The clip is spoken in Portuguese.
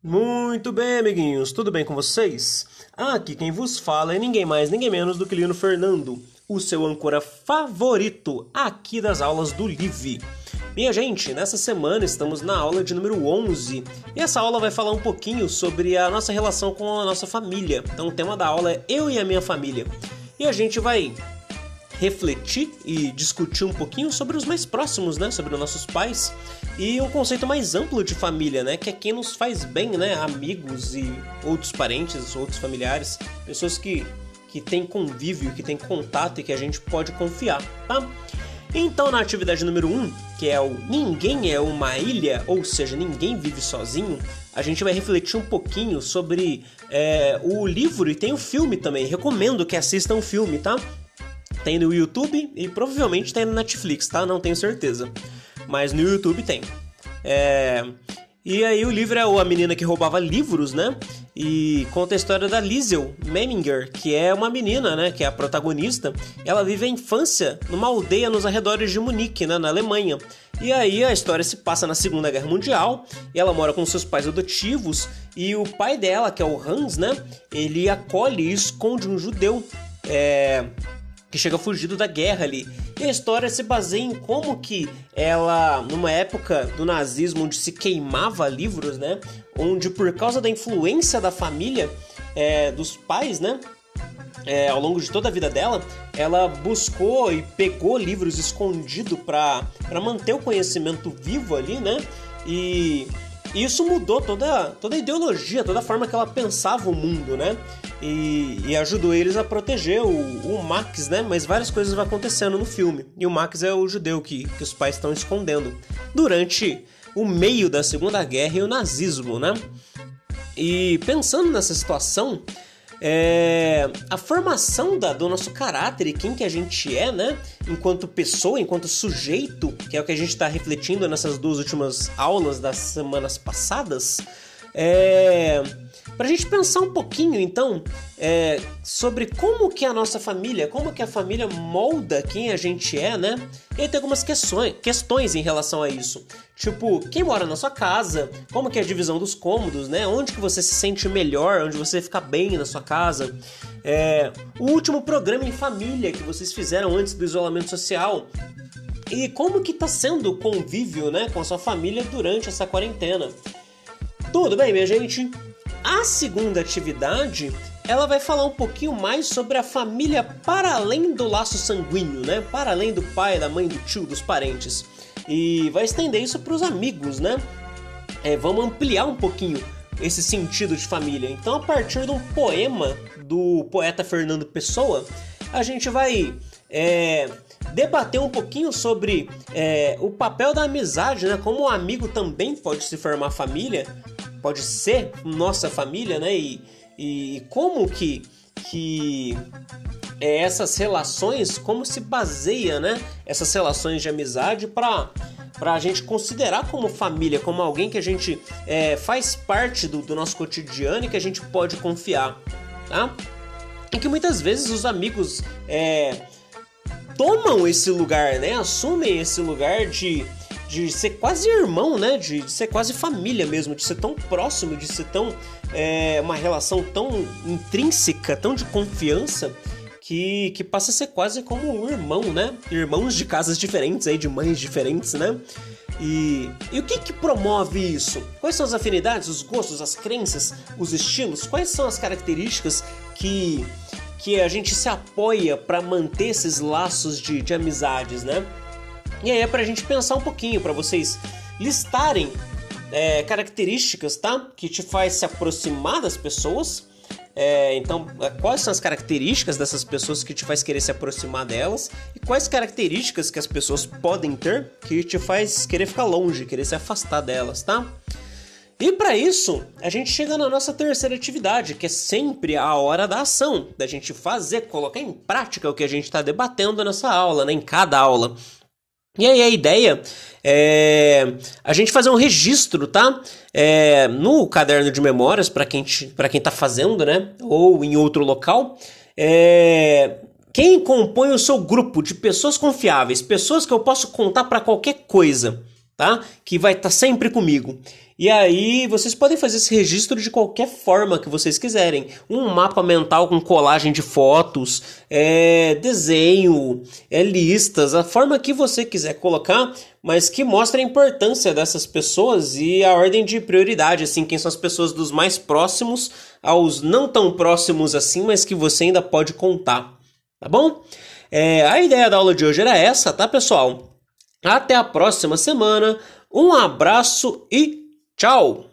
Muito bem, amiguinhos, tudo bem com vocês? Aqui quem vos fala é ninguém mais, ninguém menos do que Lino Fernando, o seu âncora favorito aqui das aulas do Live. Minha gente, nessa semana estamos na aula de número 11 e essa aula vai falar um pouquinho sobre a nossa relação com a nossa família. Então, o tema da aula é Eu e a Minha Família. E a gente vai refletir e discutir um pouquinho sobre os mais próximos, né? Sobre os nossos pais e um conceito mais amplo de família, né? Que é quem nos faz bem, né? Amigos e outros parentes, outros familiares, pessoas que, que têm convívio, que têm contato e que a gente pode confiar, tá? Então, na atividade número 1, um, que é o Ninguém é uma ilha, ou seja, ninguém vive sozinho, a gente vai refletir um pouquinho sobre é, o livro e tem o filme também. Recomendo que assistam o filme, tá? Tem no YouTube e provavelmente tem no Netflix, tá? Não tenho certeza. Mas no YouTube tem. É... E aí o livro é A Menina que Roubava Livros, né? E conta a história da Liesel Memminger, que é uma menina, né? Que é a protagonista. Ela vive a infância numa aldeia nos arredores de Munique, né? Na Alemanha. E aí a história se passa na Segunda Guerra Mundial. E ela mora com seus pais adotivos. E o pai dela, que é o Hans, né? Ele acolhe e esconde um judeu. É que chega fugido da guerra ali. E a história se baseia em como que ela, numa época do nazismo onde se queimava livros, né? Onde por causa da influência da família, é, dos pais, né? É, ao longo de toda a vida dela, ela buscou e pegou livros escondidos para manter o conhecimento vivo ali, né? E isso mudou toda, toda a ideologia, toda a forma que ela pensava o mundo, né? E, e ajudou eles a proteger o, o, Max, né? Mas várias coisas vão acontecendo no filme. E o Max é o judeu que, que os pais estão escondendo durante o meio da Segunda Guerra e o nazismo, né? E pensando nessa situação, é, a formação da, do nosso caráter e quem que a gente é, né? Enquanto pessoa, enquanto sujeito, que é o que a gente está refletindo nessas duas últimas aulas das semanas passadas, é, para a gente pensar um pouquinho, então, é, sobre como que a nossa família, como que a família molda quem a gente é, né? E aí tem algumas questões, questões em relação a isso. Tipo, quem mora na sua casa, como que é a divisão dos cômodos, né? Onde que você se sente melhor, onde você fica bem na sua casa. É, o último programa em família que vocês fizeram antes do isolamento social. E como que tá sendo o convívio, né, com a sua família durante essa quarentena. Tudo bem, minha gente? A segunda atividade ela vai falar um pouquinho mais sobre a família para além do laço sanguíneo, né? Para além do pai, da mãe, do tio, dos parentes. E vai estender isso para os amigos, né? É, vamos ampliar um pouquinho esse sentido de família. Então, a partir de um poema do poeta Fernando Pessoa, a gente vai é, debater um pouquinho sobre é, o papel da amizade, né? Como o amigo também pode se formar família, pode ser nossa família, né? E, e como que, que é, essas relações, como se baseia, né? Essas relações de amizade para para a gente considerar como família, como alguém que a gente é, faz parte do, do, nosso cotidiano e que a gente pode confiar, tá? E que muitas vezes os amigos é, tomam esse lugar, né? Assumem esse lugar de de ser quase irmão, né? De, de, ser quase família mesmo, de ser tão próximo, de ser tão. É, uma relação tão intrínseca, tão de confiança. Que, que passa a ser quase como um irmão, né? Irmãos de casas diferentes, aí, de mães diferentes, né? E, e o que, que promove isso? Quais são as afinidades, os gostos, as crenças, os estilos? Quais são as características que, que a gente se apoia para manter esses laços de, de amizades, né? E aí é pra gente pensar um pouquinho, para vocês listarem é, características, tá? Que te faz se aproximar das pessoas. É, então, é, quais são as características dessas pessoas que te faz querer se aproximar delas? E quais características que as pessoas podem ter que te faz querer ficar longe, querer se afastar delas, tá? E para isso, a gente chega na nossa terceira atividade, que é sempre a hora da ação, da gente fazer, colocar em prática o que a gente está debatendo nessa aula, né, em cada aula. E aí a ideia é a gente fazer um registro, tá? É, no caderno de memórias, para quem, para quem tá fazendo, né? Ou em outro local. É, quem compõe o seu grupo de pessoas confiáveis, pessoas que eu posso contar para qualquer coisa, tá? Que vai estar tá sempre comigo. E aí vocês podem fazer esse registro de qualquer forma que vocês quiserem. Um mapa mental com colagem de fotos, é, desenho, é, listas, a forma que você quiser colocar, mas que mostre a importância dessas pessoas e a ordem de prioridade, assim, quem são as pessoas dos mais próximos aos não tão próximos assim, mas que você ainda pode contar. Tá bom? É, a ideia da aula de hoje era essa, tá, pessoal? Até a próxima semana. Um abraço e tchau!